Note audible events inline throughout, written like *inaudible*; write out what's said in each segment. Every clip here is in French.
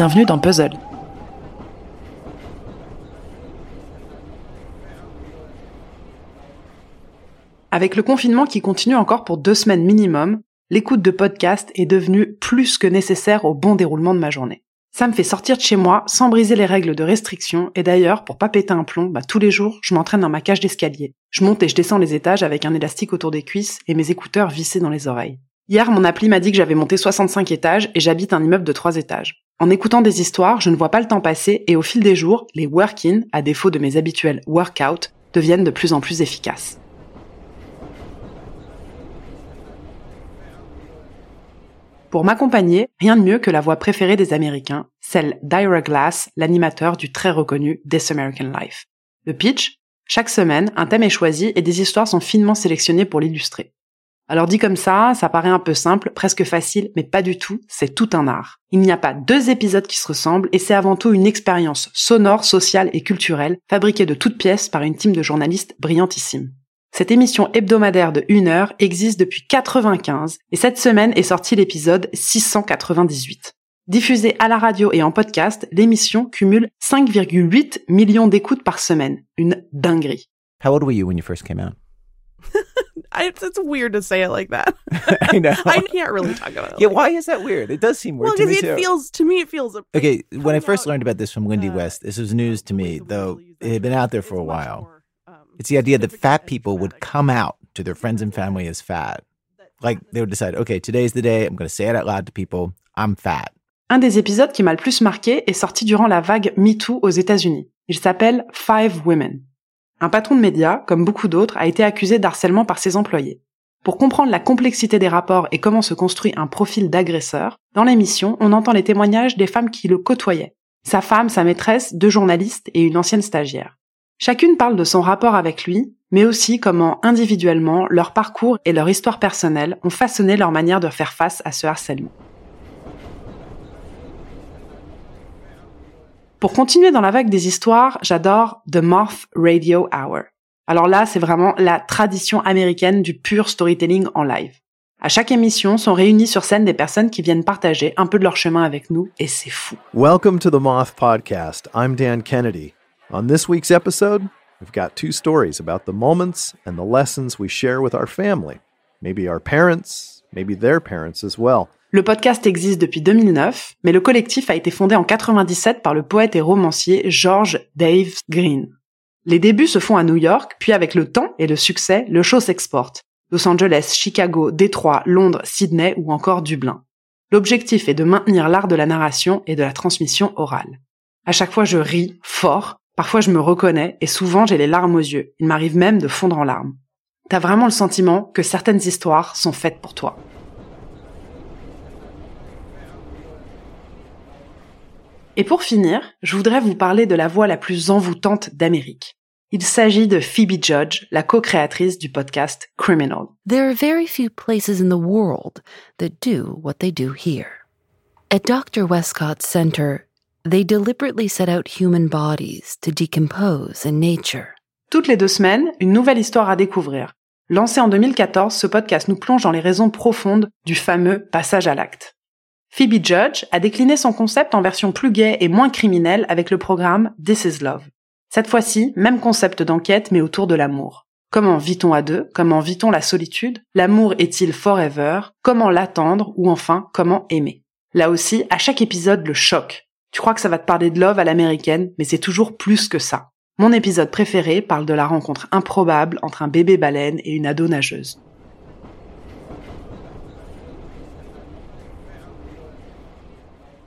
Bienvenue dans Puzzle. Avec le confinement qui continue encore pour deux semaines minimum, l'écoute de podcast est devenue plus que nécessaire au bon déroulement de ma journée. Ça me fait sortir de chez moi sans briser les règles de restriction et d'ailleurs, pour pas péter un plomb, bah, tous les jours, je m'entraîne dans ma cage d'escalier. Je monte et je descends les étages avec un élastique autour des cuisses et mes écouteurs vissés dans les oreilles. Hier, mon appli m'a dit que j'avais monté 65 étages et j'habite un immeuble de 3 étages. En écoutant des histoires, je ne vois pas le temps passer et au fil des jours, les work-in, à défaut de mes habituels work-out, deviennent de plus en plus efficaces. Pour m'accompagner, rien de mieux que la voix préférée des Américains, celle d'Ira Glass, l'animateur du très reconnu This American Life. Le pitch? Chaque semaine, un thème est choisi et des histoires sont finement sélectionnées pour l'illustrer. Alors dit comme ça, ça paraît un peu simple, presque facile, mais pas du tout, c'est tout un art. Il n'y a pas deux épisodes qui se ressemblent et c'est avant tout une expérience sonore, sociale et culturelle, fabriquée de toutes pièces par une team de journalistes brillantissimes. Cette émission hebdomadaire de 1 heure existe depuis 95 et cette semaine est sorti l'épisode 698. Diffusée à la radio et en podcast, l'émission cumule 5,8 millions d'écoutes par semaine. Une dinguerie. I, it's weird to say it like that. *laughs* I know. *laughs* I can't really talk about it. Yeah, like why is that weird? It does seem Well, weird to because me it too. feels to me it feels. a- okay, when I first out, learned about this from Wendy uh, West, this was news to me, though it had been out there for a while. more, um, It's the idea that fat people would come out to their friends and family as fat. Like they would decide, okay, today's the day. I'm going to say it out loud to people. I'm fat. Un des épisodes qui m'a le plus marqué est sorti durant la vague MeToo aux États-Unis. Il s'appelle Five Women. Un patron de médias, comme beaucoup d'autres, a été accusé d'harcèlement par ses employés. Pour comprendre la complexité des rapports et comment se construit un profil d'agresseur, dans l'émission, on entend les témoignages des femmes qui le côtoyaient. Sa femme, sa maîtresse, deux journalistes et une ancienne stagiaire. Chacune parle de son rapport avec lui, mais aussi comment individuellement leur parcours et leur histoire personnelle ont façonné leur manière de faire face à ce harcèlement. Pour continuer dans la vague des histoires, j'adore The Moth Radio Hour. Alors là, c'est vraiment la tradition américaine du pur storytelling en live. À chaque émission sont réunies sur scène des personnes qui viennent partager un peu de leur chemin avec nous et c'est fou. Welcome to the Moth Podcast. I'm Dan Kennedy. On this week's episode, we've got two stories about the moments and the lessons we share with our family. Maybe our parents, maybe their parents as well. Le podcast existe depuis 2009, mais le collectif a été fondé en 97 par le poète et romancier George Dave Green. Les débuts se font à New York, puis avec le temps et le succès, le show s'exporte. Los Angeles, Chicago, Détroit, Londres, Sydney ou encore Dublin. L'objectif est de maintenir l'art de la narration et de la transmission orale. À chaque fois je ris, fort, parfois je me reconnais et souvent j'ai les larmes aux yeux. Il m'arrive même de fondre en larmes. T'as vraiment le sentiment que certaines histoires sont faites pour toi. Et pour finir, je voudrais vous parler de la voix la plus envoûtante d'Amérique. Il s'agit de Phoebe Judge, la co-créatrice du podcast Criminal. There are very few places in the world that do what they do here. At Dr. Westcott's center, they deliberately set out human bodies to decompose in nature. Toutes les deux semaines, une nouvelle histoire à découvrir. Lancé en 2014, ce podcast nous plonge dans les raisons profondes du fameux passage à l'acte. Phoebe Judge a décliné son concept en version plus gaie et moins criminelle avec le programme This is Love. Cette fois-ci, même concept d'enquête mais autour de l'amour. Comment vit-on à deux? Comment vit-on la solitude? L'amour est-il forever? Comment l'attendre? Ou enfin, comment aimer? Là aussi, à chaque épisode, le choc. Tu crois que ça va te parler de love à l'américaine, mais c'est toujours plus que ça. Mon épisode préféré parle de la rencontre improbable entre un bébé baleine et une ado nageuse.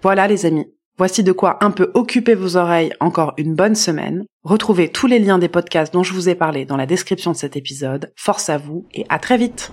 Voilà les amis, voici de quoi un peu occuper vos oreilles encore une bonne semaine. Retrouvez tous les liens des podcasts dont je vous ai parlé dans la description de cet épisode. Force à vous et à très vite